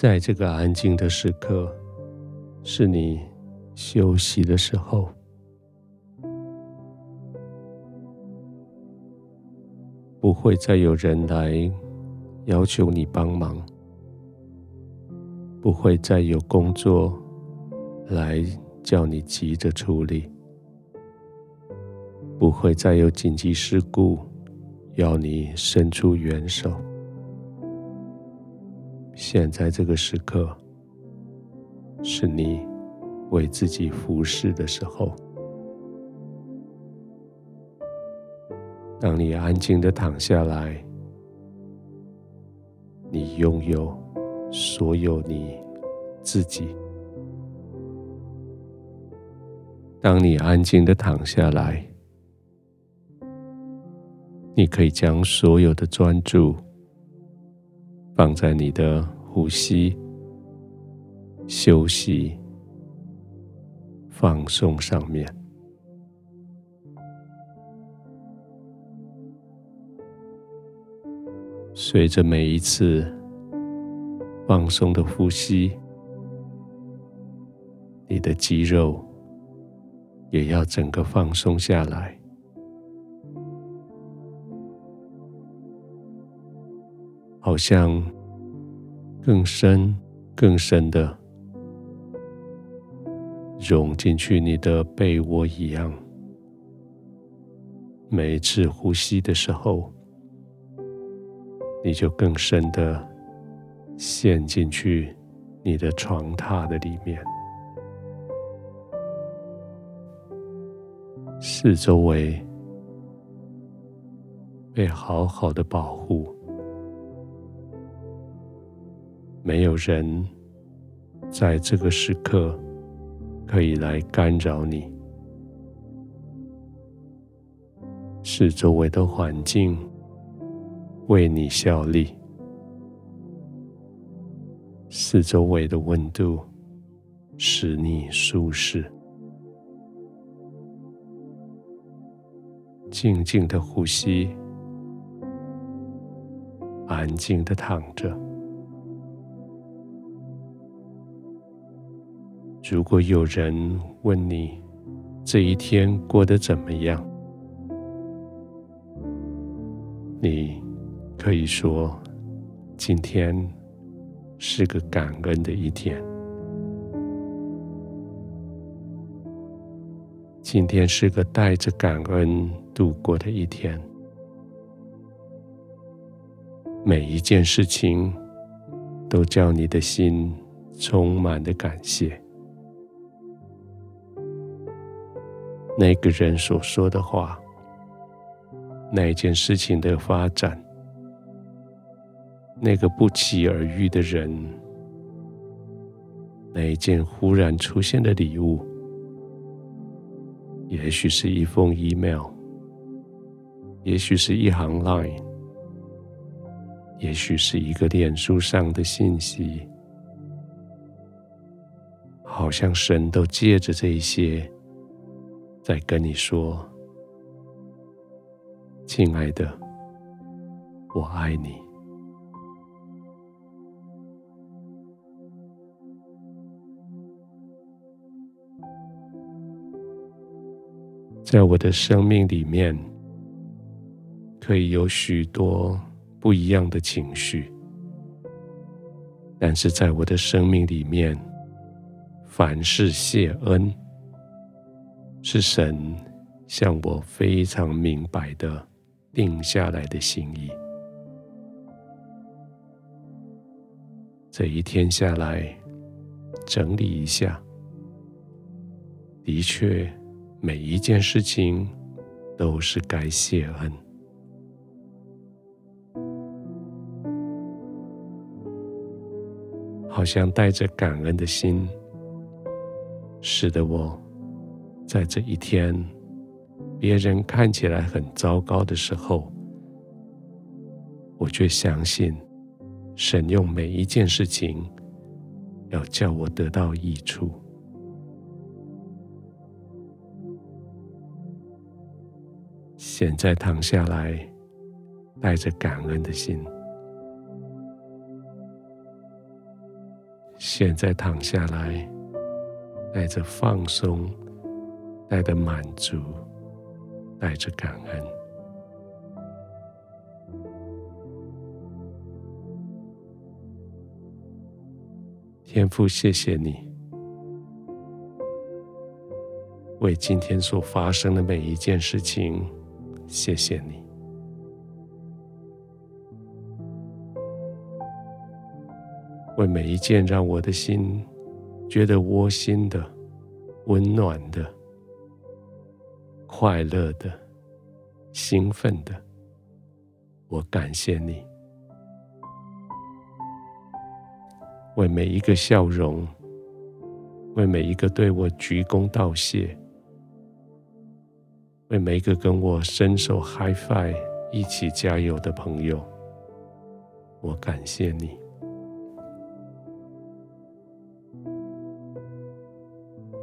在这个安静的时刻，是你休息的时候，不会再有人来要求你帮忙，不会再有工作来叫你急着处理，不会再有紧急事故要你伸出援手。现在这个时刻，是你为自己服侍的时候。当你安静的躺下来，你拥有所有你自己。当你安静的躺下来，你可以将所有的专注放在你的呼吸、休息、放松上面。随着每一次放松的呼吸，你的肌肉也要整个放松下来，好像更深、更深的融进去你的被窝一样。每一次呼吸的时候，你就更深的陷进去你的床榻的里面，四周围被好好的保护，没有人在这个时刻可以来干扰你，四周围的环境。为你效力，四周围的温度使你舒适，静静的呼吸，安静的躺着。如果有人问你这一天过得怎么样，你。可以说，今天是个感恩的一天。今天是个带着感恩度过的一天。每一件事情都叫你的心充满了感谢。那个人所说的话，那件事情的发展。那个不期而遇的人，那一件忽然出现的礼物，也许是一封 email，也许是一行 line，也许是一个脸书上的信息，好像神都借着这些，在跟你说：“亲爱的，我爱你。”在我的生命里面，可以有许多不一样的情绪，但是在我的生命里面，凡事谢恩，是神向我非常明白的定下来的心意。这一天下来，整理一下，的确。每一件事情都是该谢恩，好像带着感恩的心，使得我在这一天别人看起来很糟糕的时候，我却相信神用每一件事情要叫我得到益处。现在躺下来，带着感恩的心，现在躺下来，带着放松，带着满足，带着感恩。天父，谢谢你，为今天所发生的每一件事情，谢谢你。为每一件让我的心觉得窝心的、温暖的、快乐的、兴奋的，我感谢你。为每一个笑容，为每一个对我鞠躬道谢，为每一个跟我伸手 high five 一起加油的朋友，我感谢你。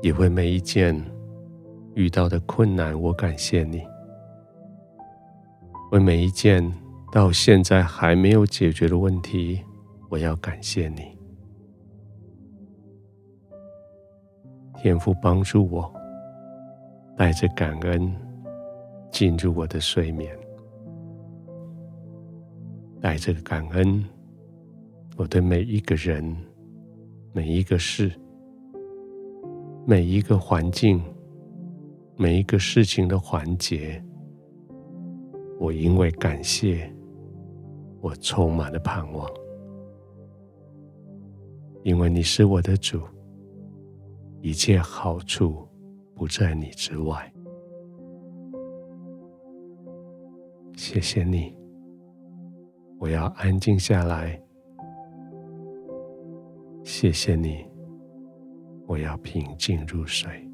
也为每一件遇到的困难，我感谢你；为每一件到现在还没有解决的问题，我要感谢你。天父帮助我，带着感恩进入我的睡眠，带着感恩，我对每一个人、每一个事。每一个环境，每一个事情的环节，我因为感谢，我充满了盼望，因为你是我的主，一切好处不在你之外。谢谢你，我要安静下来。谢谢你。我要平静入睡。